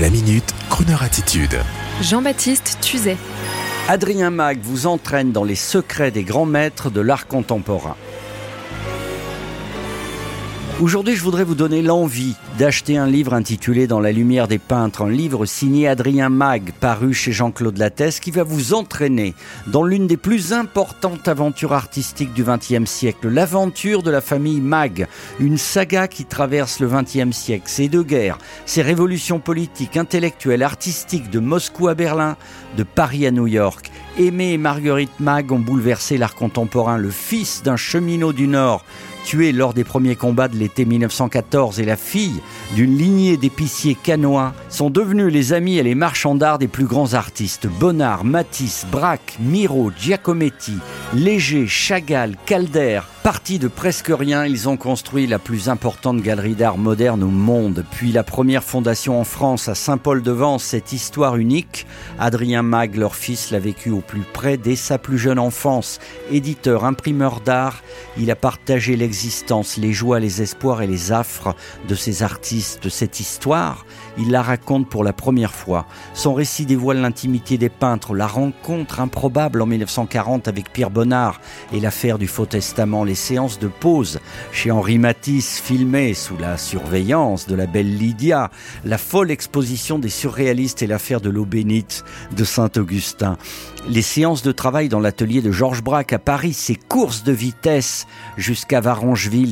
La minute, Kroneur attitude. Jean-Baptiste Tuzet. Adrien Mag vous entraîne dans les secrets des grands maîtres de l'art contemporain. Aujourd'hui, je voudrais vous donner l'envie d'acheter un livre intitulé Dans la lumière des peintres, un livre signé Adrien Mag, paru chez Jean-Claude Lattès, qui va vous entraîner dans l'une des plus importantes aventures artistiques du XXe siècle, l'aventure de la famille Mag, une saga qui traverse le XXe siècle, ses deux guerres, ses révolutions politiques, intellectuelles, artistiques, de Moscou à Berlin, de Paris à New York. Aimé et Marguerite Mag ont bouleversé l'art contemporain, le fils d'un cheminot du Nord, tué lors des premiers combats de l'été 1914 et la fille d'une lignée d'épiciers canois sont devenus les amis et les marchands d'art des plus grands artistes. Bonnard, Matisse, Braque, Miro, Giacometti, Léger, Chagall, Calder. Partis de presque rien, ils ont construit la plus importante galerie d'art moderne au monde. Puis la première fondation en France à Saint-Paul-de-Vence, cette histoire unique. Adrien Mag, leur fils, l'a vécu au plus près dès sa plus jeune enfance. Éditeur, imprimeur d'art, il a partagé l'existence, les joies, les espoirs et les affres de ces artistes, cette histoire. Il la raconte pour la première fois. Son récit dévoile l'intimité des peintres, la rencontre improbable en 1940 avec Pierre Bonnard et l'affaire du faux testament, les séances de pause chez Henri Matisse filmées sous la surveillance de la belle Lydia, la folle exposition des surréalistes et l'affaire de l'eau bénite de Saint-Augustin, les séances de travail dans l'atelier de Georges Braque à Paris, ses courses de vitesse jusqu'à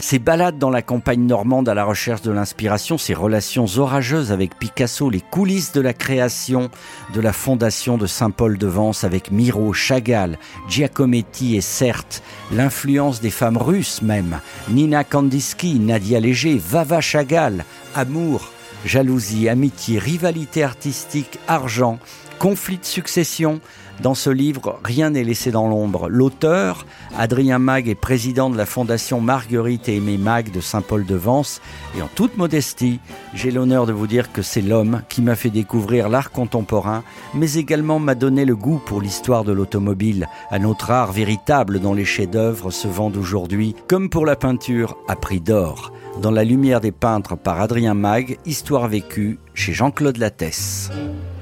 Ses balades dans la campagne normande à la recherche de l'inspiration, ses relations orageuses avec Picasso, les coulisses de la création de la fondation de Saint-Paul-de-Vence avec Miro, Chagall, Giacometti et certes l'influence des femmes russes même, Nina Kandinsky, Nadia Léger, Vava Chagall, amour, jalousie, amitié, rivalité artistique, argent, conflit de succession. Dans ce livre, rien n'est laissé dans l'ombre. L'auteur, Adrien Mag, est président de la fondation Marguerite et Aimé Mag de Saint-Paul-de-Vence. Et en toute modestie, j'ai l'honneur de vous dire que c'est l'homme qui m'a fait découvrir l'art contemporain, mais également m'a donné le goût pour l'histoire de l'automobile, un autre art véritable dont les chefs-d'œuvre se vendent aujourd'hui, comme pour la peinture à prix d'or. Dans la lumière des peintres par Adrien Mag, histoire vécue chez Jean-Claude Lattès.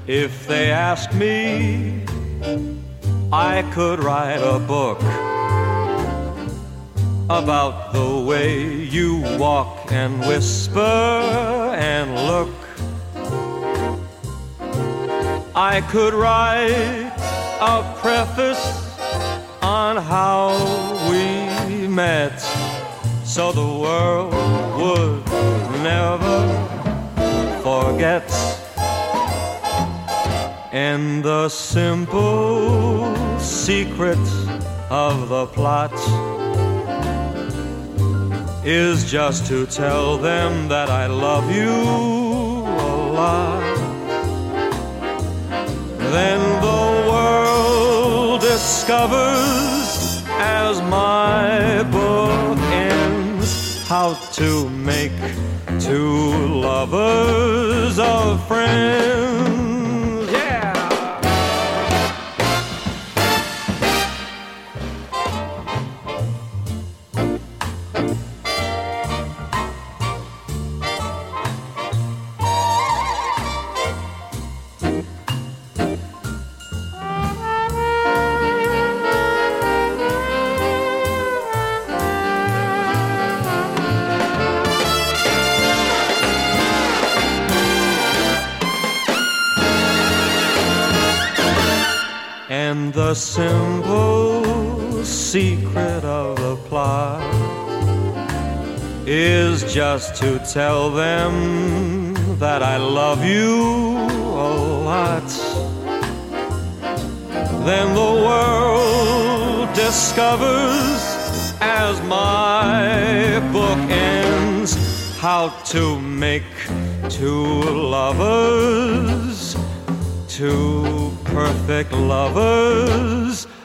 If they asked me, I could write a book about the way you walk and whisper and look. I could write a preface on how we met so the world would never forget and the simple secret of the plot is just to tell them that I love you a lot. Then the world discovers as my book ends how to make two lovers of friends. The simple secret of the plot is just to tell them that I love you a lot. Then the world discovers as my book ends how to make two lovers two perfect lovers